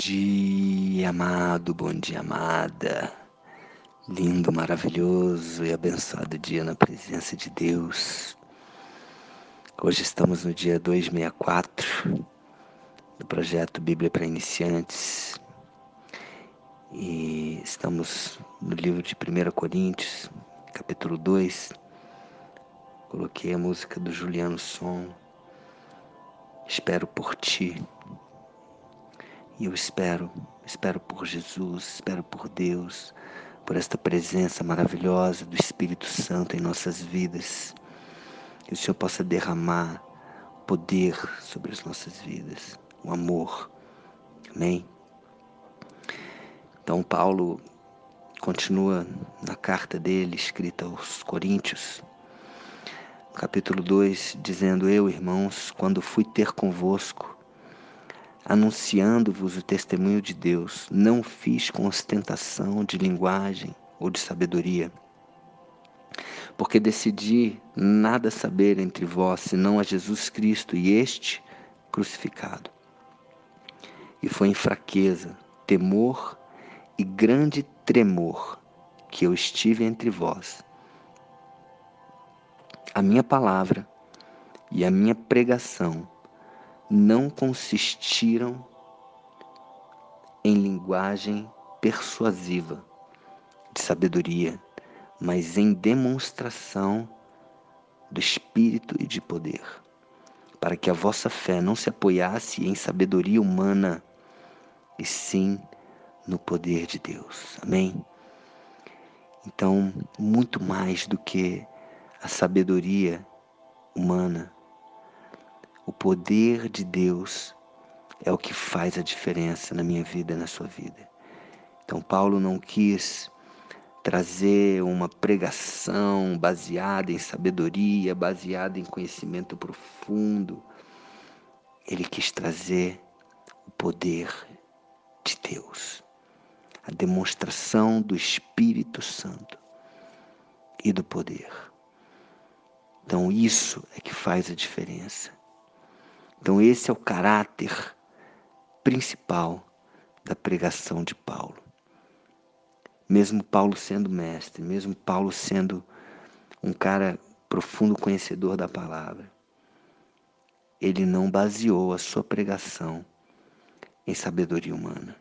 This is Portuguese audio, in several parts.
dia, amado, bom dia, amada. Lindo, maravilhoso e abençoado dia na presença de Deus. Hoje estamos no dia 264 do projeto Bíblia para Iniciantes e estamos no livro de 1 Coríntios, capítulo 2. Coloquei a música do Juliano Som. Espero por ti. E eu espero, espero por Jesus, espero por Deus, por esta presença maravilhosa do Espírito Santo em nossas vidas. Que o Senhor possa derramar poder sobre as nossas vidas, o amor. Amém? Então, Paulo continua na carta dele, escrita aos Coríntios, capítulo 2, dizendo: Eu, irmãos, quando fui ter convosco, anunciando-vos o testemunho de Deus, não fiz com ostentação de linguagem ou de sabedoria, porque decidi nada saber entre vós senão a Jesus Cristo e este crucificado. E foi em fraqueza, temor e grande tremor que eu estive entre vós. A minha palavra e a minha pregação não consistiram em linguagem persuasiva de sabedoria, mas em demonstração do Espírito e de poder, para que a vossa fé não se apoiasse em sabedoria humana, e sim no poder de Deus. Amém? Então, muito mais do que a sabedoria humana, o poder de Deus é o que faz a diferença na minha vida e na sua vida. Então, Paulo não quis trazer uma pregação baseada em sabedoria, baseada em conhecimento profundo. Ele quis trazer o poder de Deus, a demonstração do Espírito Santo e do poder. Então, isso é que faz a diferença. Então, esse é o caráter principal da pregação de Paulo. Mesmo Paulo sendo mestre, mesmo Paulo sendo um cara profundo conhecedor da palavra, ele não baseou a sua pregação em sabedoria humana.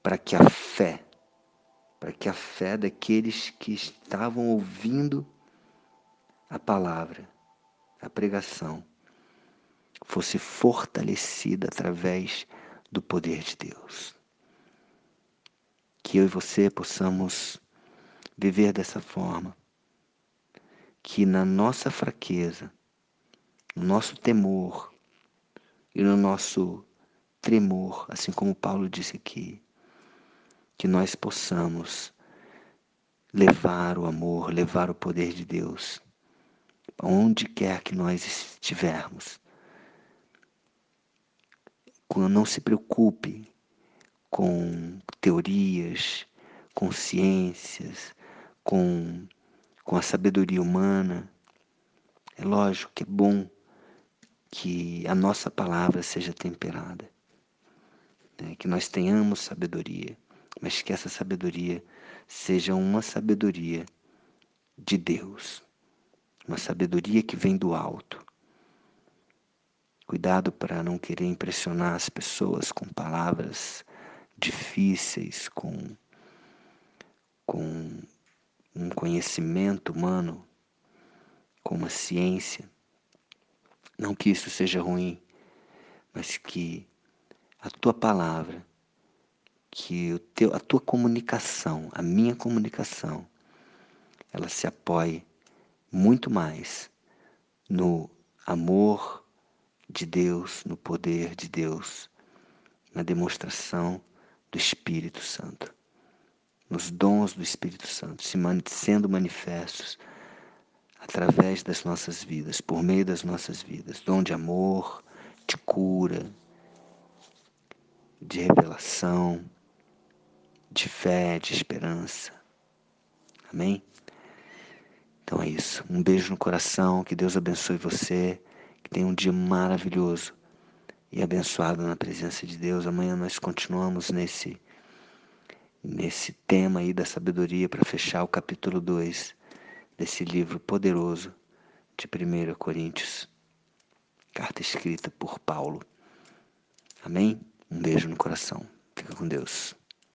Para que a fé, para que a fé daqueles que estavam ouvindo a palavra, a pregação, fosse fortalecida através do poder de Deus. Que eu e você possamos viver dessa forma, que na nossa fraqueza, no nosso temor e no nosso tremor, assim como Paulo disse aqui, que nós possamos levar o amor, levar o poder de Deus, onde quer que nós estivermos não se preocupe com teorias, com ciências, com, com a sabedoria humana. É lógico que é bom que a nossa palavra seja temperada, né? que nós tenhamos sabedoria, mas que essa sabedoria seja uma sabedoria de Deus, uma sabedoria que vem do alto, Cuidado para não querer impressionar as pessoas com palavras difíceis, com, com um conhecimento humano, com uma ciência. Não que isso seja ruim, mas que a tua palavra, que o teu, a tua comunicação, a minha comunicação, ela se apoie muito mais no amor, de Deus, no poder de Deus, na demonstração do Espírito Santo, nos dons do Espírito Santo, se sendo manifestos através das nossas vidas, por meio das nossas vidas, dom de amor, de cura, de revelação, de fé, de esperança. Amém? Então é isso. Um beijo no coração, que Deus abençoe você. Que tenha um dia maravilhoso e abençoado na presença de Deus. Amanhã nós continuamos nesse nesse tema aí da sabedoria para fechar o capítulo 2 desse livro poderoso de 1 Coríntios, carta escrita por Paulo. Amém? Um beijo no coração. Fica com Deus.